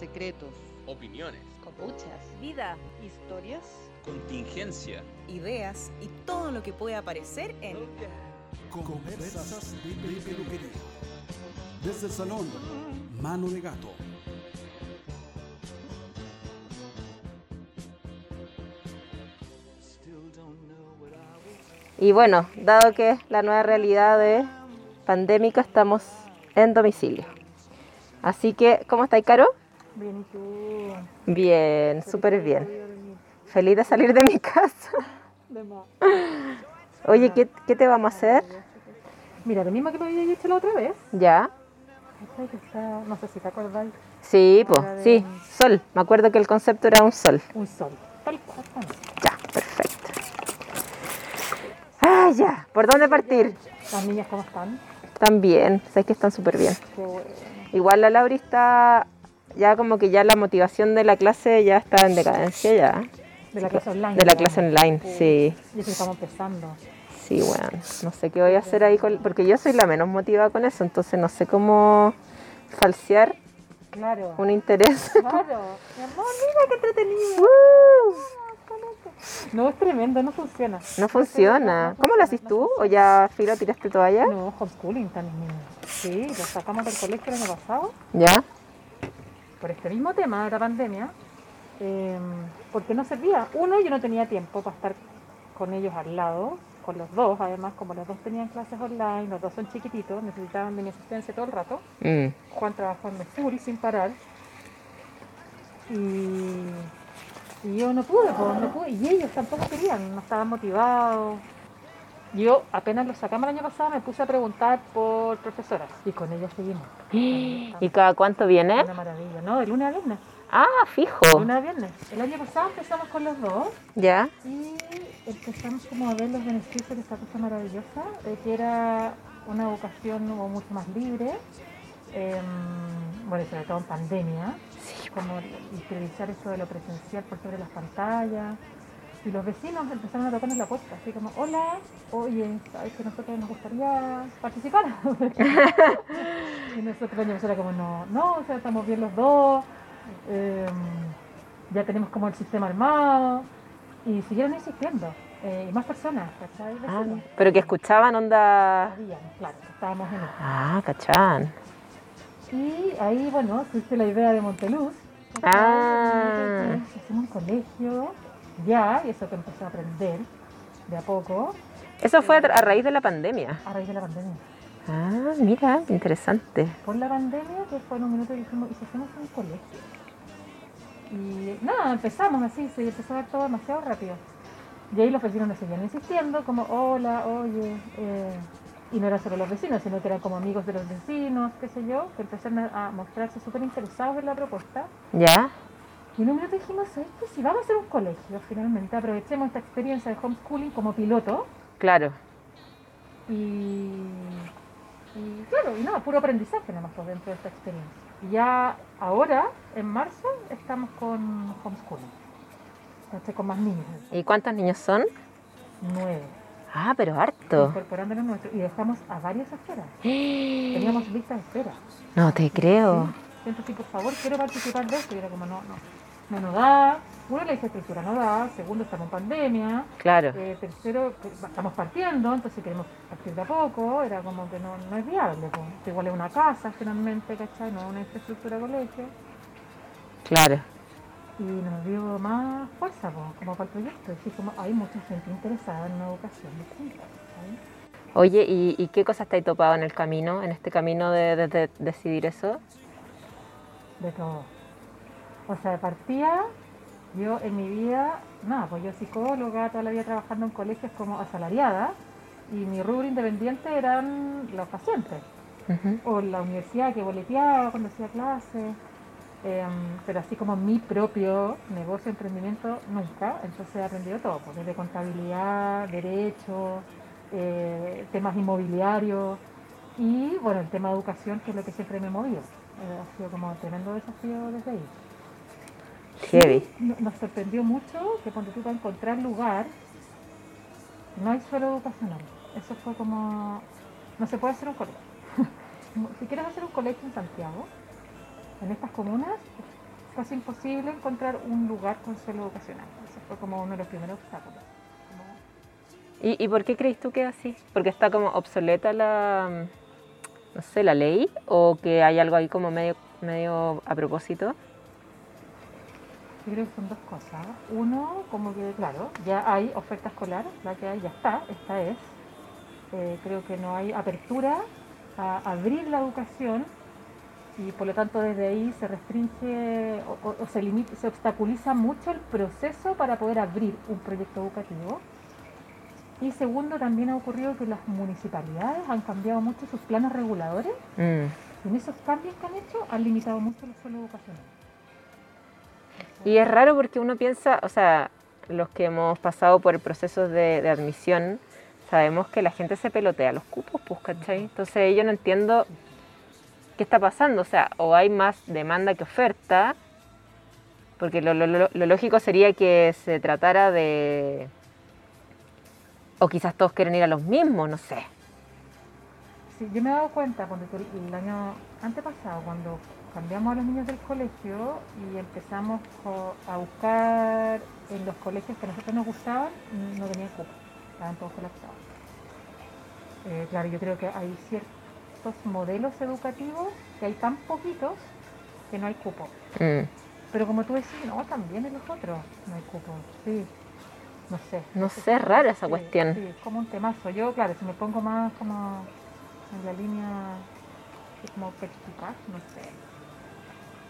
secretos, opiniones, copuchas, vida, historias, contingencia, ideas y todo lo que puede aparecer en Conversas de peluquería. Desde el salón, mano de gato. Y bueno, dado que es la nueva realidad de pandémica, estamos en domicilio. Así que, ¿cómo estáis, Caro? Bien, ¿y tú? Bien, súper bien. Feliz de salir de mi casa. De más. Oye, ¿qué, qué te vamos a hacer? Mira, lo mismo que me había dicho la otra vez. ¿Ya? Está, no sé si te acordáis, Sí, pues, sí, sol. Me acuerdo que el concepto era un sol. un sol. Tal cual. Ya, perfecto. Ah, ya. ¿Por dónde partir? Las niñas, ¿cómo están? También, sé que están súper bien. Qué bueno. Igual la Laura está ya como que ya la motivación de la clase ya está en decadencia ya. De la clase online. De la clase online, sí. Y eso que estamos empezando. Sí, bueno, no sé qué voy a hacer ahí con, porque yo soy la menos motivada con eso, entonces no sé cómo falsear Claro. un interés. Claro. Mi amor, mira qué entretenido. Uh, No, es tremendo, no funciona. no funciona. ¿Cómo lo haces tú? ¿O ya filo tiraste toalla? No, homeschooling también. Sí, lo sacamos del colegio el año pasado. ¿Ya? Por este mismo tema de la pandemia, eh, porque no servía. Uno, yo no tenía tiempo para estar con ellos al lado, con los dos, además, como los dos tenían clases online, los dos son chiquititos, necesitaban de mi asistencia todo el rato. Mm, Juan trabajando full, sin parar. Y, y yo no pude, no pude, y ellos tampoco querían, no estaban motivados. Yo apenas los sacamos el año pasado, me puse a preguntar por profesoras, y con ellas seguimos. ¿Y cada cuánto viene? Una maravilla, ¿no? De lunes a viernes. Ah, fijo. Lunes a viernes. El año pasado empezamos con los dos ¿Ya? y empezamos como a ver los beneficios de esta cosa maravillosa, de que era una educación como mucho más libre, em, bueno, sobre todo en pandemia, como y priorizar eso de lo presencial por sobre las pantallas. Y los vecinos empezaron a tocarnos la puerta, así como, hola, oye, ¿sabes que nosotros nos gustaría participar? y nosotros era como, no, no, o sea, estamos bien los dos, eh, ya tenemos como el sistema armado, y siguieron insistiendo, eh, y más personas, ¿cachai? Ah, pero que escuchaban onda. Sabían, claro, que estábamos en eso. Ah, cachán. Y ahí, bueno, surge la idea de Monteluz. Ah. Hacemos un colegio, ya, y eso que empecé a aprender de a poco, Eso fue a, raíz de la pandemia. a raíz de la pandemia. Ah, mira, interesante. Por la pandemia, que fue en un minuto que dijimos, ¿y si hacemos un colegio? Y nada, empezamos así, se empezó a dar todo demasiado rápido. Y ahí los vecinos nos seguían insistiendo, como, hola, oye, eh, y no eran solo los vecinos, sino que eran como amigos de los vecinos, qué sé yo, que empezaron a mostrarse súper interesados en la propuesta. ¿Ya? Y en un minuto dijimos, ¿sabes qué? Si vamos a hacer un colegio, finalmente, aprovechemos esta experiencia de homeschooling como piloto Claro. y, y claro, y nada, puro aprendizaje nada más por dentro de esta experiencia. Y ya ahora, en marzo, estamos con homeschooling, ¿cachai? con más niños, ¿Y cuántos niños son? nueve, Ah, pero harto. incorporando los nuestros, y dejamos a varios afuera. Teníamos listas de espera. No te creo. Siento que por favor quiero participar de esto. Y era como, no, no, no nos da. Uno, la infraestructura no da. Segundo, estamos en pandemia. Claro. Eh, tercero, estamos partiendo, entonces queremos partir de a poco. Era como que no, no es viable. po. Igual es una casa finalmente, ¿cachai? No una infraestructura colegio. Claro. Y nos dio más fuerza po, como para el proyecto. Como hay mucha gente interesada en una educación. Oye, ¿y, y qué cosas te has topado en el camino, en este camino de, de- de decidir eso? De todo. O sea, de partida, yo en mi vida, nada, pues yo psicóloga, toda la vida trabajando en colegios como asalariada, y mi rubro independiente eran los pacientes, o la universidad que boleteaba cuando hacía clases, em, pero así como mi propio negocio, emprendimiento, nunca, entonces he aprendido todo, pues, desde contabilidad, derecho, eh, temas inmobiliarios, y bueno, el tema de educación, que es lo que siempre me ha movido. Ha sido como un tremendo desafío desde ahí. Nos sorprendió mucho que cuando tú para encontrar lugar, no hay suelo educacional. Eso fue como, no se puede hacer un colegio. Si quieres hacer un colegio en Santiago, en estas comunas, casi imposible encontrar un lugar con suelo educacional. Ese fue como uno de los primeros obstáculos. ¿Y, y por qué crees tú que es así? ¿Porque está como obsoleta la, no sé, la ley? ¿O que hay algo ahí como medio, medio a propósito? Yo creo que son dos cosas. Uno, como que, claro, ya hay oferta escolar, la que hay ya está, esta es. Eh, creo que no hay apertura a abrir la educación y por lo tanto desde ahí se restringe o, o- o se, limita, se obstaculiza mucho el proceso para poder abrir un proyecto educativo. Y segundo, también ha ocurrido que las municipalidades han cambiado mucho sus planes reguladores Mm. y en esos cambios que han hecho han limitado mucho los suelos educacionales. Y es raro porque uno piensa, o sea, los que hemos pasado por el proceso de, de admisión, sabemos que la gente se pelotea los cupos, pues, ¿cachai? Entonces yo no entiendo qué está pasando, o sea, o hay más demanda que oferta, porque lo, lo- lo- lo lógico sería que se tratara de... O quizás todos quieren ir a los mismos, no sé. Sí, yo me he dado cuenta cuando el, año antepasado, cuando cambiamos a los niños del colegio y empezamos a buscar en los colegios que a nosotros nos gustaban, no tenían cupo, estaban todos colapsados. Eh, claro, yo creo que hay ciertos modelos educativos que hay tan poquitos que no hay cupo. Mm. Pero como tú decís, no, también en los otros no hay cupo. Sí, no sé. No sé, es rara esa Sí, cuestión. Sí, es como un temazo. Yo, claro, si me pongo más como en la línea como perspicaz, no sé.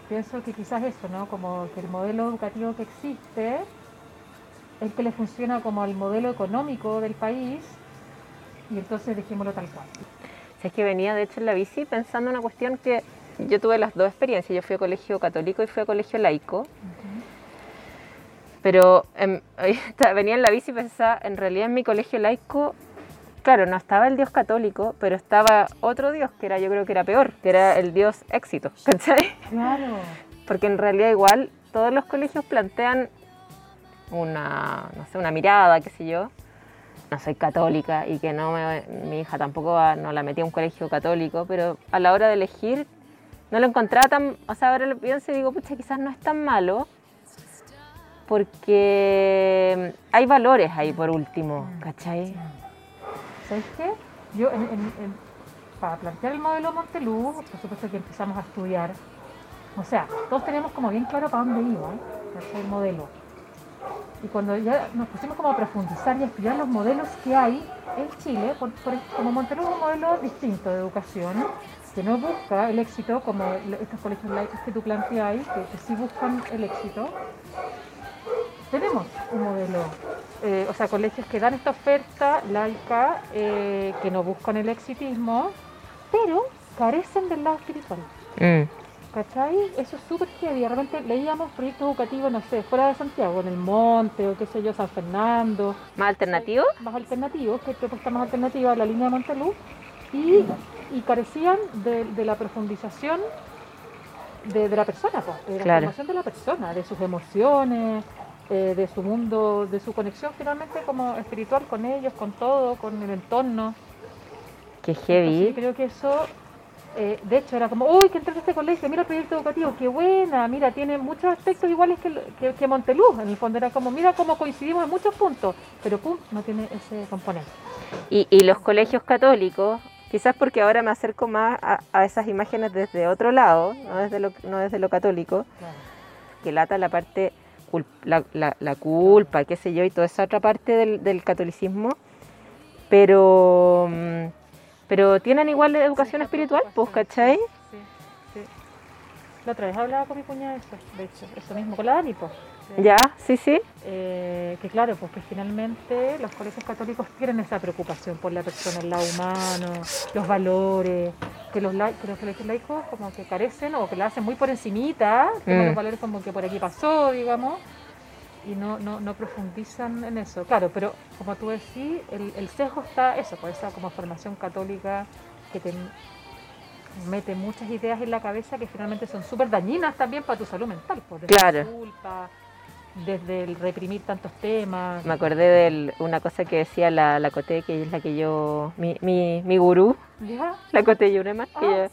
Pienso que quizás eso, ¿no? Como que el modelo educativo que existe es que le funciona como el modelo económico del país y entonces dejémoslo tal cual. Si es que venía de hecho en la bici pensando en una cuestión que yo tuve las dos experiencias. Yo fui a colegio católico y fui a colegio laico. Pero em, venía en la bici y pensaba, en realidad en mi colegio laico, claro, no estaba el Dios católico, pero estaba otro Dios que era, yo creo que era peor, que era el Dios éxito, ¿cachai? Claro. Porque en realidad igual todos los colegios plantean una, no sé, una mirada, qué sé yo. No soy católica y que no me- mi hija tampoco va- no la metí a un colegio católico, pero a la hora de elegir no lo encontraba tan, o sea, ahora lo pienso y digo, pucha, quizás no es tan malo, porque hay valores ahí por último, ¿cachai? ¿Sabes qué? Yo, en- en- en- para plantear el modelo Montelú, por supuesto que empezamos a estudiar. O sea, todos teníamos como bien claro para dónde iba ¿cachai? el modelo. Y cuando ya nos pusimos como a profundizar y a estudiar los modelos que hay en Chile, por- por- como Montelú es un modelo distinto de educación, que no busca el éxito como estos colegios laicos que tú planteas, que, que sí buscan el éxito, tenemos un modelo, eh, o sea, colegios que dan esta oferta laica, eh, que no buscan el exitismo, pero carecen del lado espiritual. Mm. ¿Cachai? Eso es súper heavy. De repente leíamos proyectos educativos, no sé, fuera de Santiago, en el monte o qué sé yo, San Fernando, ¿Más alternativo? más alternativos, que hay propuestas más alternativas a la línea de Montelú, y, y carecían de, de la profundización de, de la persona, pues, de la Claro. formación de la persona, de sus emociones, eh, de su mundo, de su conexión finalmente como espiritual con ellos, con todo, con el entorno. Qué Entonces, heavy. yo creo que eso, eh, de hecho, era como, uy, que entraste a este colegio, mira el proyecto educativo, qué buena, mira, tiene muchos aspectos iguales que, que, que Montelú. En el fondo era como, mira cómo coincidimos en muchos puntos, pero pum, no tiene ese componente. Y, y los colegios católicos, quizás porque ahora me acerco más a, a esas imágenes desde otro lado, no desde lo, no desde lo católico, que lata la parte, cul- la, la- la culpa, qué sé yo, y toda esa otra parte del, catolicismo, pero, mm, pero tienen igual educación espiritual, pues, ¿cachai? Sí, sí. La otra vez hablaba con mi cuñada de eso, de hecho, eso mismo, con la Dani, pues. Ya, sí, sí. eh, que claro, pues que finalmente los colegios católicos tienen esa preocupación por la persona, el lado humano, los valores, que los, que los colegios laicos como que carecen o que la hacen muy por encimita, como Mm. los valores como que por aquí pasó, digamos, y no, no, no profundizan en eso. Claro, pero como tú decís, el, el sesgo está eso, por esa como formación católica que te mete muchas ideas en la cabeza que finalmente son súper dañinas también para tu salud mental, por Claro. culpa, desde el reprimir tantos temas. Me acordé de una cosa que decía la, la Coté, que es la que yo, mi, mi, mi gurú, ¿Ya? la Coté Yureman, que Ah,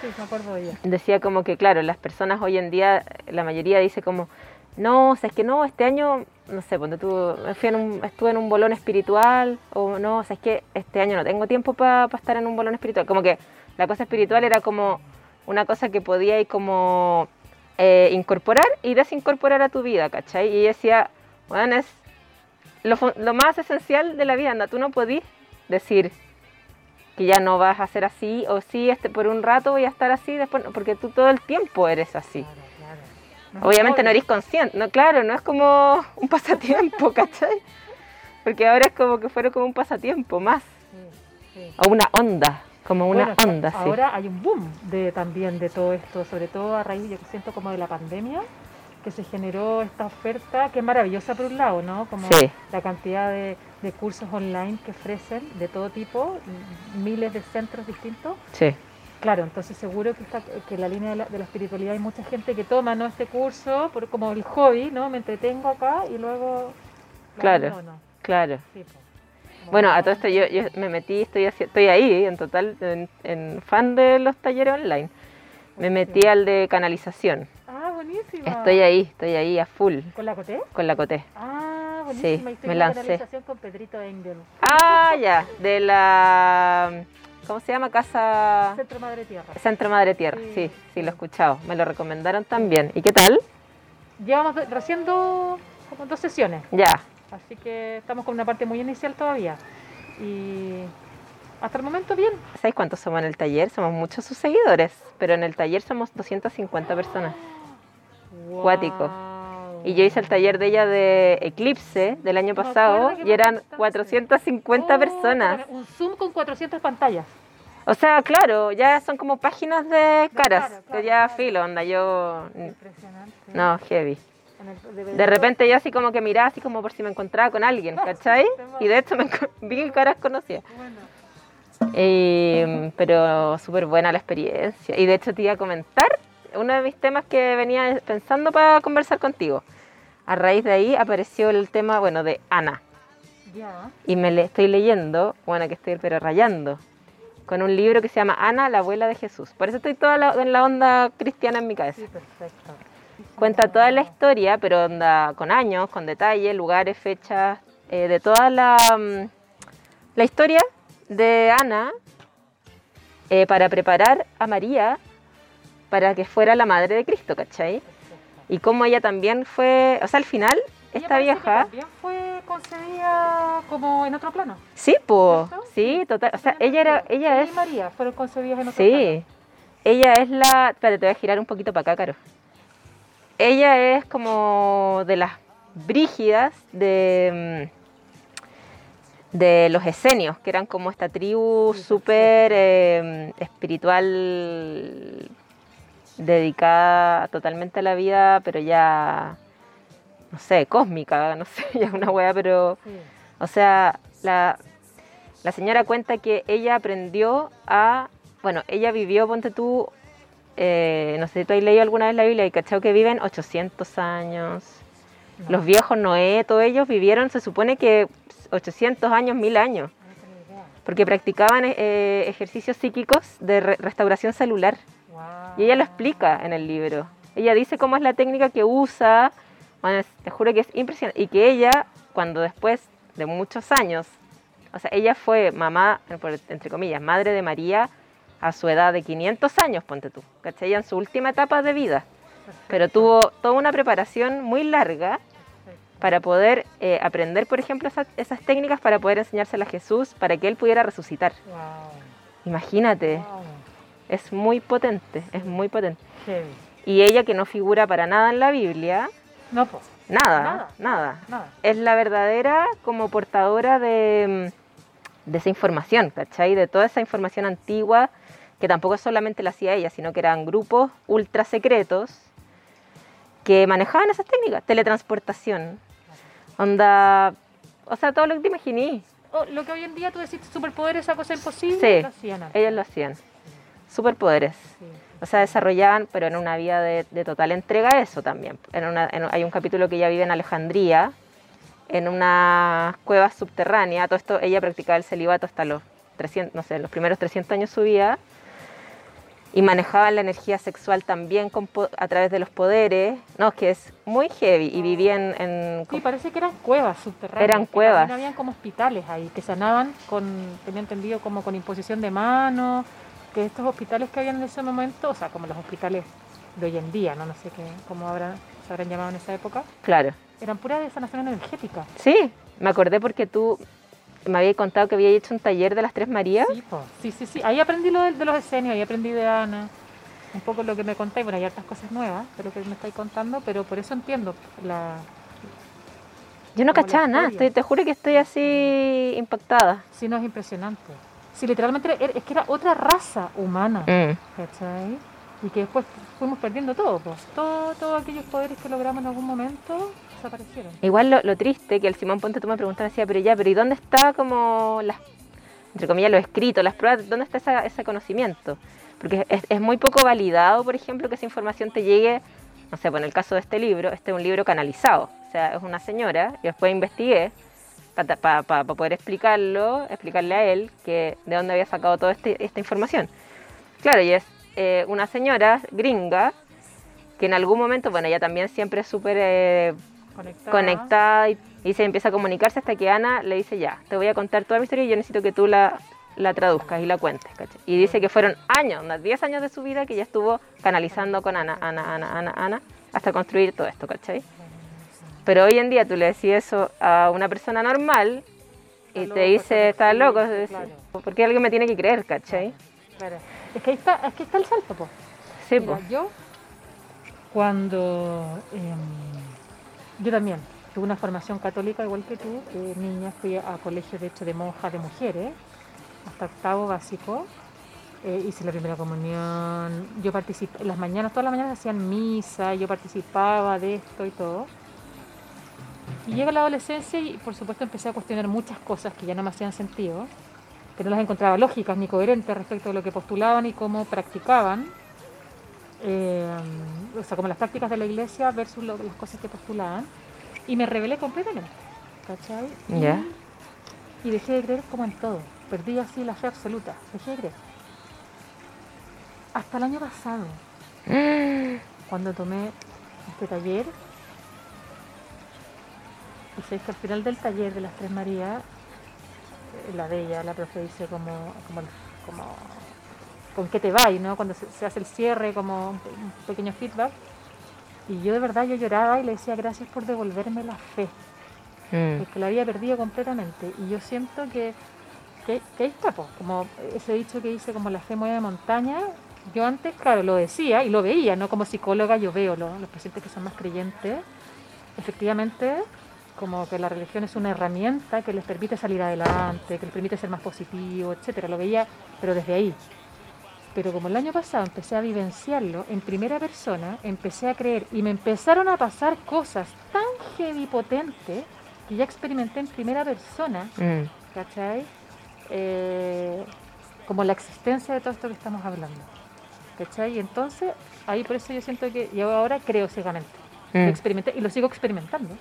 sí, sí, me acuerdo de ella. decía como que, claro, las personas hoy en día, la mayoría dice como, no, o sea, es que no, este año, no sé, cuando tú, fui en un- estuve en un bolón espiritual, o no, o sea, es que este año no tengo tiempo para estar en un bolón espiritual. Como que la cosa espiritual era como una cosa que podía ir como eh, incorporar y desincorporar a tu vida, ¿cachai? Y decía, bueno, es lo, más esencial de la vida, anda, tú no podís decir que ya no vas a ser así, o sí, este, por un rato voy a estar así, después, porque tú todo el tiempo eres así. Claro, claro. Obviamente no eres consciente, no, claro, no es como un pasatiempo, ¿cachai? Porque ahora es como que fuera como un pasatiempo más, hobby. Sí, sí. o una onda, como una Bueno, que onda, sí. Ahora hay un boom de, también de todo esto, sobre todo a raíz, yo siento como de la pandemia, que se generó esta oferta que es maravillosa por un lado, ¿no? Como Sí. la cantidad de, de cursos online que ofrecen de todo tipo, miles de centros distintos. Sí, Claro, entonces seguro que, está, que en la línea de la, de la espiritualidad hay mucha gente que toma ¿no? este curso por, como el hobby, ¿no? Me entretengo acá y luego... lo Claro. abandono. claro. Sí, po. Bueno, a todo esto yo, yo me metí, estoy, estoy ahí, en total, en, en fan de los talleres online. Me metí al de canalización. Ah, buenísima. Estoy ahí, estoy ahí a full ¿Con la Coté? con la Coté. Ah, Sí, buenísima. y estoy me lancé. canalización con Pedrito Engel. Ah, ya, de la... ¿Cómo se llama? Casa... Centro Madre Tierra. Centro Madre Tierra, Sí, sí, sí, sí. lo he escuchado. Me lo recomendaron también. ¿Y qué tal? Llevamos do- recién dos, como dos sesiones, Ya, así que estamos con una parte muy inicial todavía. Y hasta el momento bien. ¿sabéis cuántos somos en el taller? Somos muchos sus seguidores, pero en el taller somos 250 personas. Cuático. Guau. Y yo hice el taller de ella de Eclipse del año pasado y eran contaste. 450 Oh, personas. Un Zoom con 400 pantallas. O sea, claro, ya son como páginas de caras, claro, que ya claro. filo, onda, yo... Impresionante. No, heavy. De repente yo así como que miraba así como por si me encontraba con alguien, ¿cachai? Y de hecho me vi caras conocidas. Eh, pero súper buena la experiencia. Y de hecho te iba a comentar uno de mis temas que venía pensando para conversar contigo. A raíz de ahí apareció el tema, bueno, de Ana. Ya. Y me le estoy leyendo, bueno, que estoy pero rayando, con un libro que se llama Ana, la abuela de Jesús. Por eso estoy toda la- en la onda cristiana en mi cabeza. Sí, perfecto. Cuenta toda la historia, pero onda con años, con detalles, lugares, fechas, eh, de toda la, mm, la historia de Ana eh, para preparar a María para que fuera la madre de Cristo, ¿cachai? Y cómo ella también fue, o sea, al final, Ella esta parece que vieja, También fue concebida como en otro plano. sí, pues, sí, total, o sea, ella era, ella Ella es, y María fueron concebidas en otro plano. sí, ella es la, espérate, te voy a girar un poquito para acá, Caro. Ella es como de las brígidas de, mm, de los esenios, que eran como esta tribu súper eh, espiritual, dedicada totalmente a la vida, pero ya, no sé, cósmica, no sé, ya una wea, pero, Sí. o sea, la, la señora cuenta que ella aprendió a, bueno, ella vivió, ponte tú, eh, no sé si tú has leído alguna vez la Biblia y cachado que viven 800 años. No, Los viejos Noé, todos ellos vivieron, se supone que 800 años, 1000 años, no porque practicaban eh, ejercicios psíquicos de re- restauración celular. Guau. Y ella lo explica en el libro. Ella dice cómo es la técnica que usa. Bueno, es- te juro que es impresionante. Y que ella, cuando después de muchos años, o sea, ella fue mamá, entre comillas, madre de María a su edad de 500 años, ponte tú, ¿cachai? En su última etapa de vida. Pero tuvo toda una preparación muy larga perfecto. para poder eh, aprender, por ejemplo, esas, esas técnicas para poder enseñárselas a Jesús, para que él pudiera resucitar. Imagínate, es muy potente, es muy potente. Y ella que no figura para nada en la Biblia, No, pues, nada, Nada. nada. nada. Es la verdadera como portadora de, de esa información, ¿cachai? De toda esa información antigua, que tampoco solamente la hacía ella, sino que eran grupos ultra secretos que manejaban esas técnicas, teletransportación, onda, o sea, todo lo que te imaginí, Oh, lo que hoy en día tú decís superpoder, esa cosa imposible, Sí. lo hacían antes. ellas lo hacían. Superpoderes. Sí, O sea, desarrollaban, pero en una vida de, de total entrega eso también. En una- en- hay un capítulo que ella vive en Alejandría, en una cueva subterránea. Todo esto, ella practicaba el celibato hasta los 300, no sé, los primeros 300 años de su vida. Y manejaba la energía sexual también con a través de los poderes. No, es que es muy heavy. Y vivía en... Sí, parece que eran cuevas subterráneas. Eran cuevas. habían como hospitales ahí, que sanaban con, tenía entendido, como con imposición de manos, que estos hospitales que habían en ese momento, o sea, como los hospitales de hoy en día, no, no sé qué, cómo habrá, se habrán llamado en esa época, claro. eran puras de sanación energética. Sí, me acordé porque tú me habías contado que había hecho un taller de las Tres Marías. Sí, po. sí, sí, sí. Ahí aprendí lo de, de los escenios, ahí aprendí de Ana, un poco lo que me contáis, bueno, hay hartas cosas nuevas de lo que me estáis contando, pero por eso entiendo la... Yo no cachaba nada, estoy- te juro que estoy así impactada. Sí, no es impresionante. Sí, literalmente era- es que era otra raza humana. Mm. ¿cachai? Y que después fuimos perdiendo todo, pues. Todo, todos aquellos poderes que logramos en algún momento desaparecieron. Igual lo, triste que el Simón Ponte tú me preguntabas, decía, pero ya, pero ¿y dónde está como las, entre comillas, lo escrito, las pruebas, dónde está ese conocimiento? Porque es, muy poco validado, por ejemplo, que esa información te llegue, no sé, pues en el caso de este libro, este es un libro canalizado, o sea, es una señora, yo después investigué para poder explicarlo, explicarle a él que de dónde había sacado toda este- esta información. Claro, y es eh, una señora gringa que en algún momento, bueno, ella también siempre es súper eh, Conectada. conectada y, y se empieza a comunicarse hasta que Ana le dice ya, te voy a contar toda mi historia y yo necesito que tú la, la traduzcas y la cuentes. ¿cachai? Y dice que fueron años, unos 10 años de su vida que ella estuvo canalizando con Ana, Ana, Ana, Ana, Ana, hasta construir todo esto, ¿cachai? Pero hoy en día tú le decís eso a una persona normal y Está te dice, está está loco, claro. porque alguien me tiene que creer, ¿cachai? Claro. Es que ahí está, es que está el salto, pues. Sí, Mira, pues. yo cuando em, yo también tuve una formación católica igual que tú, de niña fui a, a colegio de hecho de monjas de mujeres, hasta octavo básico, eh, hice la primera comunión, yo participé, las mañanas, todas las mañanas hacían misa, yo participaba de esto y todo. Y llega la adolescencia y por supuesto empecé a cuestionar muchas cosas que ya no me hacían sentido, que no las encontraba lógicas ni coherentes respecto de lo que postulaban y cómo practicaban. Eh, o sea, como las prácticas de la iglesia versus lo- las cosas que postulaban. Y me rebelé completamente. ¿Cachai? Y- dejé de creer como en todo. Perdí así la fe absoluta. Dejé de creer. Hasta el año pasado, cuando tomé este taller, y sé que al final del taller de las Tres Marías, eh, la de ella, la profe dice como, como, como con qué te va, ¿no? Cuando se, se hace el cierre, como un, pe- un pequeño feedback. Y yo de verdad yo lloraba y le decía gracias por devolverme la fe, Mm. porque la había perdido completamente. Y yo siento que, que, que ahí está, po, como ese dicho que dice como la fe mueve montaña. Yo antes, claro, lo decía y lo veía, ¿no? Como psicóloga yo veo lo- los pacientes que son más creyentes. Efectivamente, como que la religión es una herramienta que les permite salir adelante, que les permite ser más positivo, etcétera. Lo veía, pero desde ahí. Pero como el año pasado empecé a vivenciarlo en primera persona, empecé a creer y me empezaron a pasar cosas tan heavy potentes que ya experimenté en primera persona, Mm. ¿cachai? Eh, como la existencia de todo esto que estamos hablando. ¿Cachai? Y entonces, ahí por eso yo siento que yo ahora creo ciegamente. Lo Mm. experimenté y lo sigo experimentando.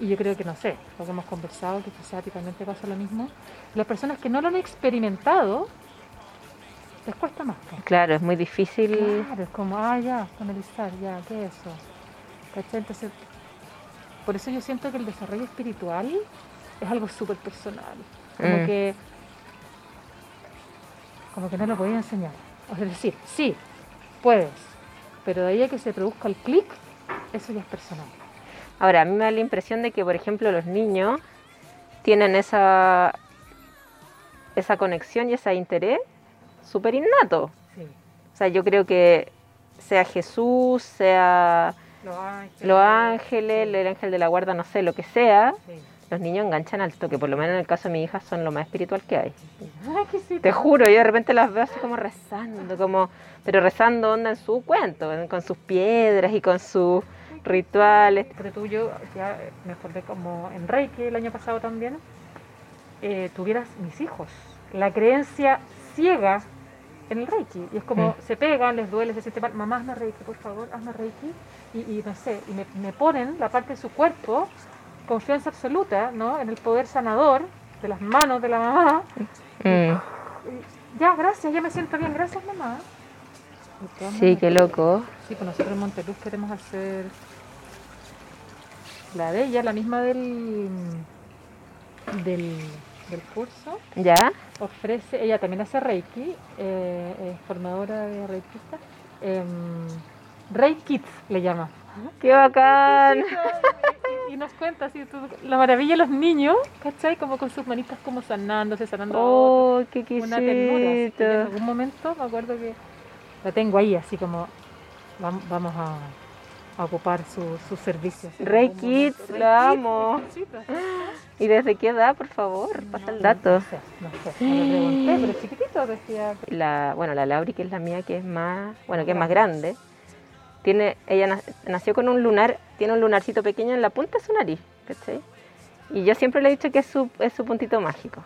Y yo creo que no sé, lo que hemos conversado, que quizá a ti también te pasa lo mismo. Las personas que no lo han experimentado, les cuesta más. Claro, es muy difícil. Claro, es como, ah, ya, analizar, ya, ¿qué es eso? ¿Cachai? Entonces, por eso yo siento que el desarrollo espiritual es algo súper personal. Como Mm. que como que no lo podía enseñar. O sea, decir, sí, puedes, pero de ahí a que se produzca el clic, eso ya es personal. Ahora, a mí me da la impresión de que, por ejemplo, los niños tienen esa, esa conexión y ese interés súper innato. Sí. O sea, yo creo que sea Jesús, sea Los ángeles. los ángeles, sí, el ángel de la guarda, no sé, lo que sea, sí. los niños enganchan al toque. Por lo menos en el caso de mi hija son lo más espiritual que hay. Sí, Te juro, yo de repente las veo así como rezando, como, pero rezando onda en su cuento, con sus piedras y con sus rituales. Porque tú, yo ya me acordé como en Reiki el año pasado también, eh, tuvieras mis hijos. La creencia ciega en el Reiki. Y es como, Mm. se pegan, les duele, se siente mal. Mamá, hazme Reiki, por favor, hazme Reiki. Y, y no sé, y me, me ponen la parte de su cuerpo, confianza absoluta, ¿no? En el poder sanador de las manos de la mamá. Mm. Y, ya, gracias, ya me siento bien, gracias mamá. Sí, qué loco. Sí, pues nosotros en Monteluz queremos hacer la de ella, la misma del, del, del curso. ¿Ya? Ofrece, ella también hace Reiki, eh, es formadora de Reikista. Eh, Reiki Kids le llama. ¡Qué bacán! Y, nos cuenta así la maravilla de los niños, ¿cachai? Como con sus manitas como sanándose, sanando. ¡Oh, qué Una ternura. así que en quisito! algún momento me acuerdo que la tengo ahí, así como vam- vamos a, a ocupar su- sus servicios. en Rey. Kids, la amo. ¿Y desde qué edad, por favor? Pasa el dato. No sé, no sé, no le pregunté, pero chiquitito decía. La, bueno, la Lauri, que es la mía, que es más, bueno, que es más grande, tiene, ella na- nació con un lunar, tiene un lunarcito pequeño en la punta de su nariz, ¿cachai? Y yo siempre le he dicho que es su, es su puntito mágico.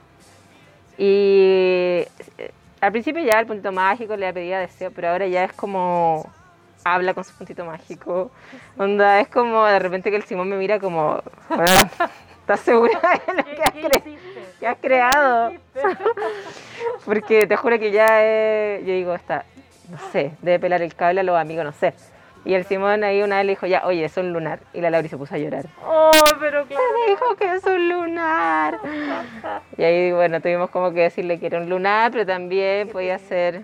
Y eh, al principio ya el puntito mágico le pedía deseo, pero ahora ya es como habla con su puntito mágico. Onda, es como de repente que el Simón me mira como, "Bueno, ¿estás segura de lo que has, ¿Qué, cre- hiciste? que has creado? Porque te juro que ya es, yo digo, está, no sé, debe pelar el cable a los amigos, no sé. Y el Simón ahí una vez le dijo, ya, oye, es un lunar. Y la Lauri se puso a llorar. Oh, pero claro. Me dijo que es un lunar. Y ahí, bueno, tuvimos como que decirle que era un lunar, pero también podía ser...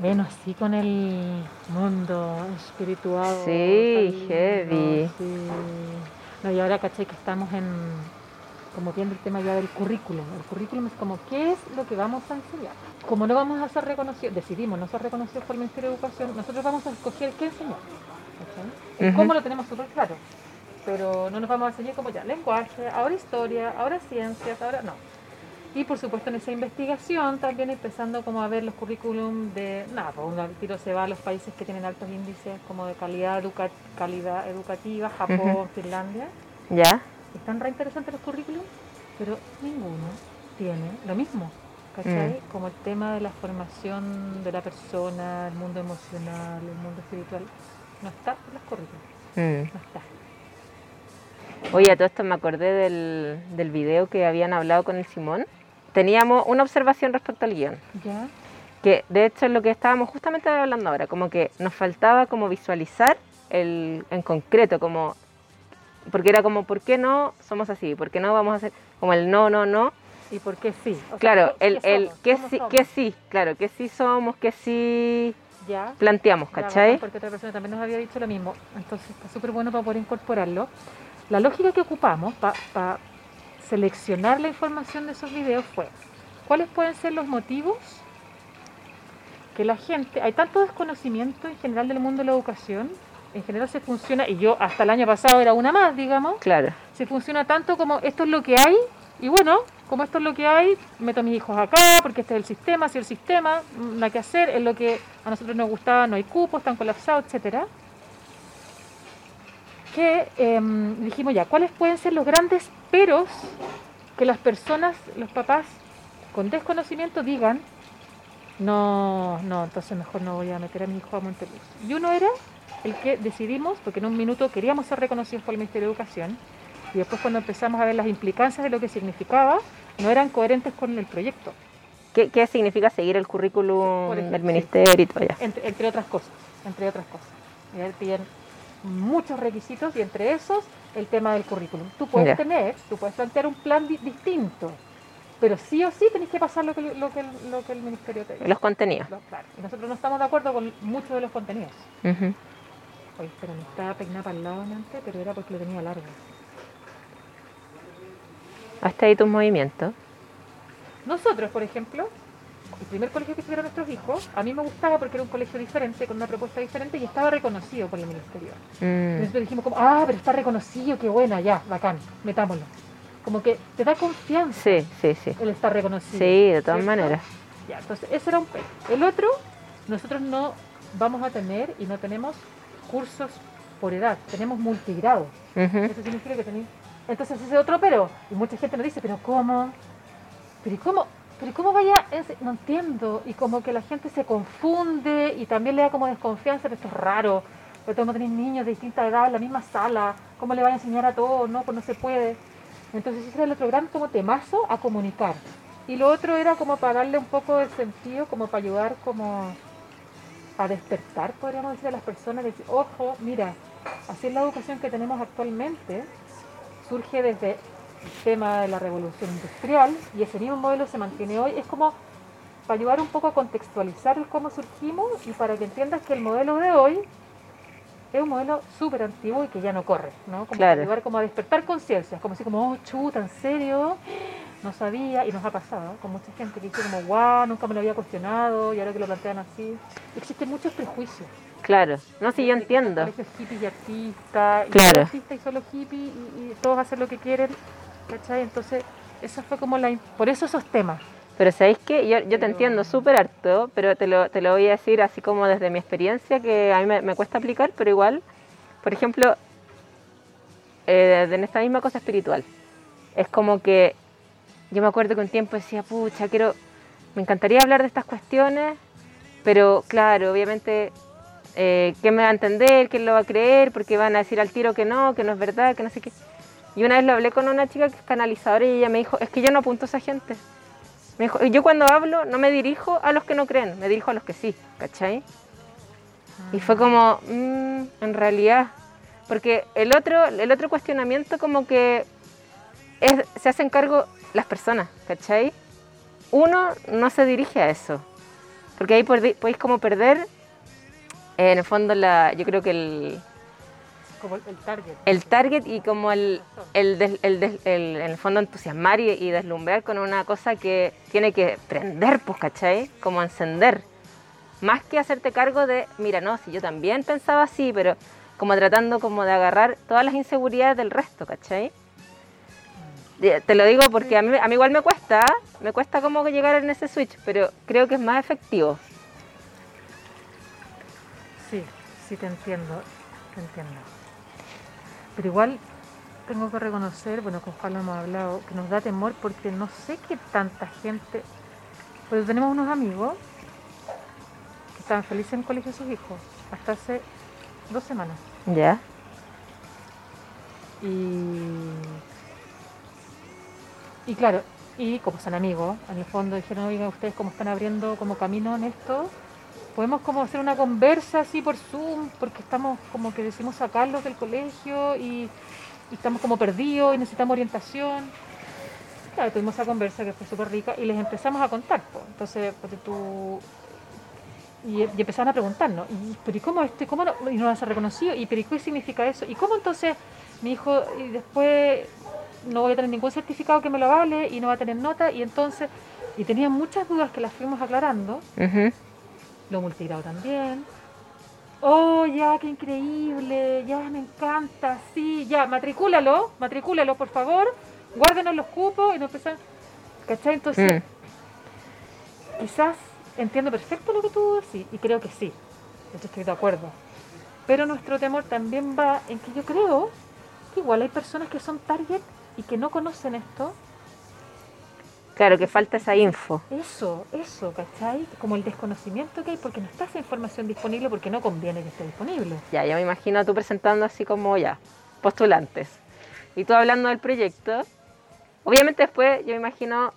Bueno, así con el mundo espiritual. Sí, heavy. sí. No, y ahora caché que estamos en, como viendo el tema ya del currículum. El currículum es como, ¿qué es lo que vamos a enseñar? Como no vamos a ser reconocidos, decidimos no ser reconocidos por el Ministerio de Educación, nosotros vamos a escoger qué enseñar. cómo lo tenemos súper claro. Pero no nos vamos a enseñar como ya lenguaje, ahora historia, ahora ciencias, ahora no. Y por supuesto en esa investigación también empezando como a ver los currículum de, nada, pues uno al tiro se va a los países que tienen altos índices como de calidad, educa- calidad educativa, Japón. Finlandia. ¿Ya? Están re interesantes los currículum, pero ninguno tiene lo mismo. ¿Cachai? Como el tema de la formación de la persona, el mundo emocional, el mundo espiritual. No está en los currículum, Mm. no está. Oye, a todo esto me acordé del, del video que habían hablado con el Simón. Teníamos una observación respecto al guion. ¿Ya? que de hecho es lo que estábamos justamente hablando ahora, como que nos faltaba como visualizar el, en concreto, como porque era como, ¿por qué no somos así? ¿Por qué no vamos a hacer como el no, no, no? ¿Y por qué sí? O sea, Claro, ¿qué el, el que ¿Cómo sí, somos? que sí, claro, que sí somos, que sí ¿Ya? planteamos, ¿cachai? Porque otra persona también nos había dicho lo mismo. Entonces está súper bueno para poder incorporarlo. La lógica que ocupamos para seleccionar la información de esos videos fue, ¿cuáles pueden ser los motivos que la gente, hay tanto desconocimiento en general del mundo de la educación, en general se funciona, y yo hasta el año pasado era una más, digamos, Claro, se funciona tanto como esto es lo que hay, y bueno, como esto es lo que hay, meto a mis hijos acá, porque este es el sistema, si el sistema, nada que hacer, es lo que a nosotros nos gustaba, no hay cupos, están colapsados, etcétera. Que em, dijimos ya, ¿cuáles pueden ser los grandes peros que las personas, los papás con desconocimiento digan? No, no, entonces mejor no voy a meter a mi hijo a Monteluz. Y uno era el que decidimos, porque en un minuto queríamos ser reconocidos por el Ministerio de Educación, y después cuando empezamos a ver las implicancias de lo que significaba, no eran coherentes con el proyecto, ¿qué, qué significa seguir el currículum ejemplo, del ministerio y todo ya? entre, entre otras cosas, entre otras cosas. Y muchos requisitos y entre esos el tema del currículum. Tú puedes tener, tú puedes plantear un plan di- distinto, pero sí o sí tenés que pasar lo que, lo que, el- lo que el ministerio te dice. Los contenidos. Claro. Y nosotros no estamos de acuerdo con muchos de los contenidos. Ujú. Oye, pero me estaba peinada para el lado antes, pero era porque lo tenía largo. Hasta ahí tus movimientos. Nosotros, por ejemplo, el primer colegio que estuvieron nuestros hijos, a mí me gustaba porque era un colegio diferente, con una propuesta diferente y estaba reconocido por el ministerio. Mm. nosotros dijimos como, ah, pero está reconocido, qué buena, ya, bacán, metámoslo. Como que te da confianza Sí, sí, sí. el estar reconocido. Sí, de todas ¿cierto? maneras. Ya, entonces ese era un pero. El otro, nosotros no vamos a tener y no tenemos cursos por edad, tenemos multigrado. Eso significa que tenéis. Entonces ese es otro pero. Y mucha gente nos dice, pero ¿cómo? Pero ¿y cómo? Pero ¿cómo vaya? Es- no entiendo. Y como que la gente se confunde y también le da como desconfianza, pero esto es raro. Porque tenemos tener niños de distinta edad en la misma sala. ¿Cómo le van a enseñar a todos? No, pues no se puede. Entonces ese era el otro gran como temazo a comunicar. Y lo otro era como para darle un poco de sentido, como para ayudar como a despertar, podríamos decir, a las personas, decir, ojo, mira, así es la educación que tenemos actualmente, surge desde tema de la revolución industrial y ese mismo modelo se mantiene hoy. Es como para ayudar un poco a contextualizar el cómo surgimos y para que entiendas que el modelo de hoy es un modelo súper antiguo y que ya no corre, ¿no? Como Claro. para ayudar como a despertar conciencias, como así como, oh, chuta, ¿en serio? No sabía, y nos ha pasado con mucha gente que dice como, guau, nunca me lo había cuestionado, y ahora que lo plantean así. Existen muchos prejuicios. Claro, no, si yo entiendo. colegios hippies y artistas, y Claro. artistas y solo hippies, y, y todos hacen lo que quieren, ¿cachai? Entonces, esa fue como la... Por eso esos temas. Pero ¿sabéis qué? Yo, yo te entiendo súper harto, pero te lo, te lo voy a decir así como desde mi experiencia, que a mí me, cuesta aplicar, pero igual, por ejemplo, eh, en esta misma cosa espiritual, es como que yo me acuerdo que un tiempo decía, pucha, quiero, me encantaría hablar de estas cuestiones, pero claro, obviamente, eh, ¿quién me va a entender? ¿Quién lo va a creer? Porque van a decir al tiro que no, que no es verdad, que no sé qué. Y una vez lo hablé con una chica que es canalizadora y ella me dijo, es que yo no apunto a esa gente. Me dijo, yo cuando hablo no me dirijo a los que no creen, me dirijo a los que sí, ¿cachai? Y fue como, mm, en realidad, porque el otro, el otro cuestionamiento como que es, se hacen cargo las personas, ¿cachai? Uno no se dirige a eso, porque ahí podéis podéis como perder, eh, en el fondo, la, yo creo que el, Como el, target. el target y como el, el, des- el des- el- en el fondo entusiasmar y, y deslumbrar con una cosa que tiene que prender, pues, ¿cachai? Como encender. Más que hacerte cargo de, mira, no, si yo también pensaba así, pero como tratando como de agarrar todas las inseguridades del resto, ¿cachai? Eh, Te lo digo porque a mí, a mí igual me cuesta, me cuesta como que llegar en ese switch, pero creo que es más efectivo. Sí, sí te entiendo, te entiendo. Pero igual tengo que reconocer, bueno, con Juan lo hemos hablado, que nos da temor porque no sé qué tanta gente... Pues tenemos unos amigos que estaban felices en el colegio de sus hijos hasta hace dos semanas. ¿Ya? Y, y claro, y como son amigos, en el fondo dijeron, oiga, ustedes como están abriendo como camino en esto, podemos como hacer una conversa así por Zoom, porque estamos como que decimos sacarlos del colegio y, estamos como perdidos y necesitamos orientación. Claro, tuvimos esa conversa que fue súper rica y les empezamos a contar. po. Entonces, porque tú... Y, y empezaron a preguntarnos, ¿y, pero ¿y cómo esto? ¿Y cómo no, y no las ha reconocido? ¿Y pero ¿y qué significa eso? ¿Y cómo entonces mi hijo y después no voy a tener ningún certificado que me lo vale y no va a tener nota? Y entonces, y tenían muchas dudas que las fuimos aclarando, Ujú. Lo multigrado también. Oh, ya, qué increíble, ya me encanta, sí, ya, matricúlalo, matricúlalo, por favor, guárdenos los cupos y nos empezamos, ¿cachai? Entonces, Mm. quizás entiendo perfecto lo que tú decís y creo que sí, de hecho estoy de acuerdo. Pero nuestro temor también va en que yo creo que igual hay personas que son target y que no conocen esto. Claro, que falta esa info. Eso, eso, ¿cachai? Como el desconocimiento que hay porque no está esa información disponible porque no conviene que esté disponible. Ya, yo me imagino tú presentando así como ya, postulantes. Y tú hablando del proyecto. Obviamente después yo me imagino,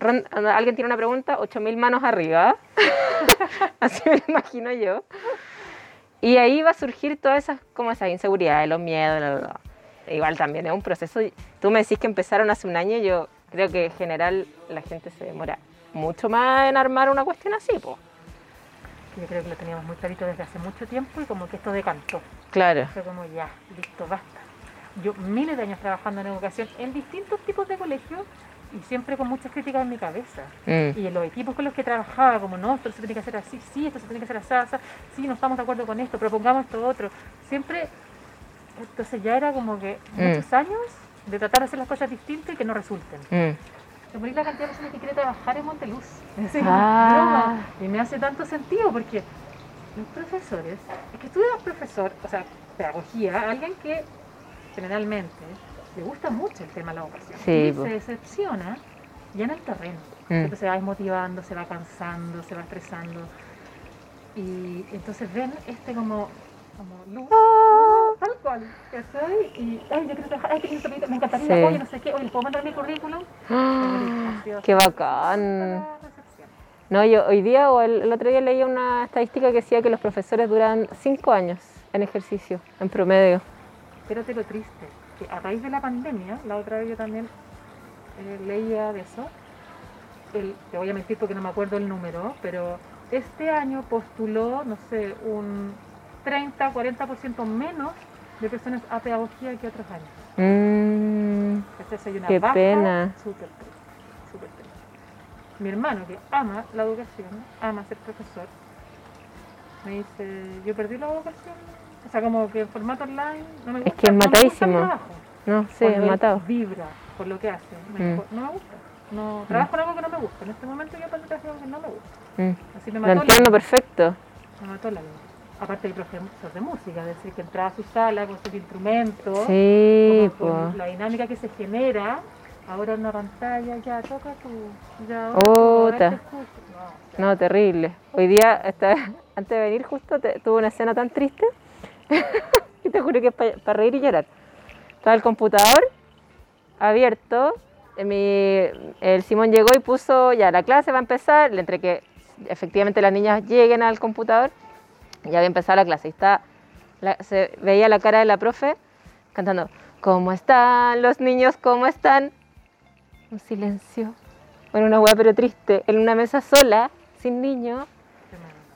alguien tiene una pregunta, 8.000 manos arriba. así me lo imagino yo. Y ahí va a surgir todas esas, como esas inseguridades, los miedos, bla, bla, bla. Igual también es un proceso. Tú me decís que empezaron hace un año, yo creo que en general la gente se demora mucho más en armar una cuestión así, pues. Yo creo que lo teníamos muy clarito desde hace mucho tiempo y como que esto decantó. Claro. Fue como ya, listo, basta. Yo miles de años trabajando en educación en distintos tipos de colegios y siempre con muchas críticas en mi cabeza. Mm. Y en los equipos con los que trabajaba, como no, esto se tiene que hacer así, sí, esto se tiene que hacer así, así, sí, no estamos de acuerdo con esto, propongamos esto otro. Siempre, entonces ya era como que Mm. muchos años de tratar de hacer las cosas distintas y que no resulten. Mm. Se morir la cantidad de personas que quiere trabajar en Monteluz. Es Ah. Y me hace tanto sentido porque los profesores, es que eres profesor, o sea, pedagogía, alguien que generalmente le gusta mucho el tema de la vocación. Sí, y se decepciona ya en el terreno. Mm. Se va desmotivando, se va cansando, se va estresando. Y entonces ven este como, como luz, Ah. Tal cual, ¿cachai? Y, ay, yo quiero trabajar, ay, qué lindo, me encantaría, Sí. oye, no sé qué, oye, ¿puedo mandar mi currículum? ¡Ah! ¡Qué bacán! No, yo hoy día o el, el otro día leía una estadística que decía que los profesores duran cinco años en ejercicio, en promedio. Espérate lo triste, que a raíz de la pandemia, la otra vez yo también eh, leía de eso, el- te voy a mentir porque no me acuerdo el número, pero este año postuló, no sé, un 30, 40% menos de personas a pedagogía que otros años. Mm, Entonces hay una Qué baja pena. súper triste, súper triste. Mi hermano, que ama la educación, ama ser profesor, me dice, yo perdí la vocación. O sea, como que en formato online no me Es gusta. que es no matadísimo. no, sí, él matado. vibra por lo que hace. Me Mm. dijo, no me gusta. No, trabajo en algo que no me gusta. En este momento yo aprendí algo que no me gusta. Mm. Así me Lo mató, entiendo la, perfecto. me mató la vida. Aparte el profesor de música, es decir, que entraba a su sala con sus instrumentos, Sí, con la dinámica que se genera, ahora en una pantalla, ya toca tú, ya ahora Ota. tú, a ver, te escucho. No, o sea, No, terrible. Hoy día, antes de venir justo, te- tuve una escena tan triste que te juro que es para reír y llorar. Estaba el computador abierto, eh, mi- el Simón llegó y puso, ya, la clase va a empezar, entre que efectivamente las niñas lleguen al computador, ya había empezado la clase. Y está, la- se veía la cara de la profe cantando, ¿cómo están los niños? ¿Cómo están? Un silencio. Bueno, una hueá pero triste, en una mesa sola, sin niños.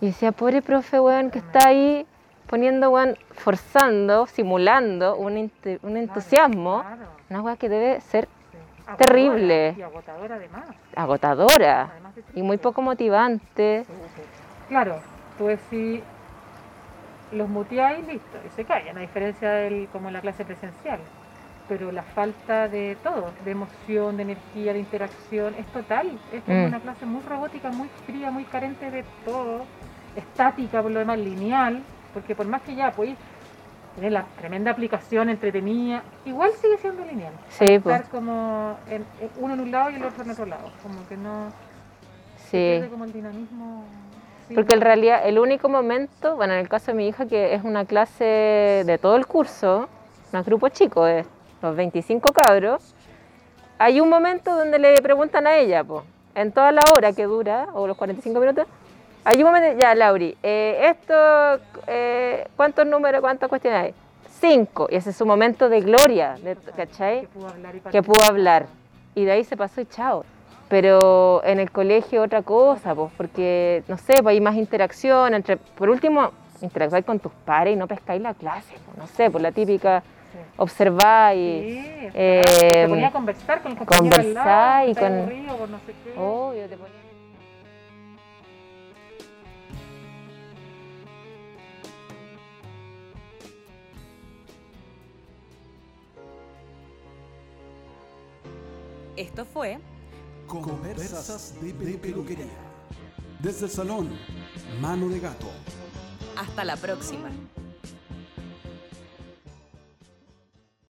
Y decía, pobre profe, weón, que está ahí poniendo, weón, forzando, simulando un, un entusiasmo. Claro, Una weá que debe ser sí. Agotadora, Terrible. Y agotadora además. agotadora además de y muy poco motivante. Sí, sí. Claro, tú decís, los muteáis, listo, y se callan, a diferencia del como en la clase presencial. Pero la falta de todo, de emoción, de energía, de interacción, es total. Es Mm. una clase muy robótica, muy fría, muy carente de todo, estática, por lo demás, lineal, porque por más que ya podéis tener la tremenda aplicación entretenida, igual sigue siendo lineal. Sí, pues, Estar como en- en- uno en un lado y el otro en otro lado, como que no se sí. pierde como el dinamismo. Porque en realidad el único momento, bueno, en el caso de mi hija, que es una clase de todo el curso, un grupo chico, de los 25 cabros, hay un momento donde le preguntan a ella, pues, en toda la hora que dura, o los 45 minutos, hay un momento, ya, Lauri, eh, esto, eh, ¿cuántos números, cuántas cuestiones hay? Cinco, y ese es su momento de gloria, de, ¿cachai? Que pudo hablar y que pudo hablar. Y de ahí se pasó y chao. Pero en el colegio otra cosa, pues, porque, no sé, pues hay más interacción entre, por último, interactuar con tus pares y no pescáis la clase, pues, no sé, por la típica, Sí. observáis, Sí, eh, te ponía a conversar con el compañero al lado, conversar y está con- Oh. aburrido por no sé qué. obvio, te ponía- Esto fue Conversas de, peluquería. Desde el salón, mano de gato. Hasta la próxima.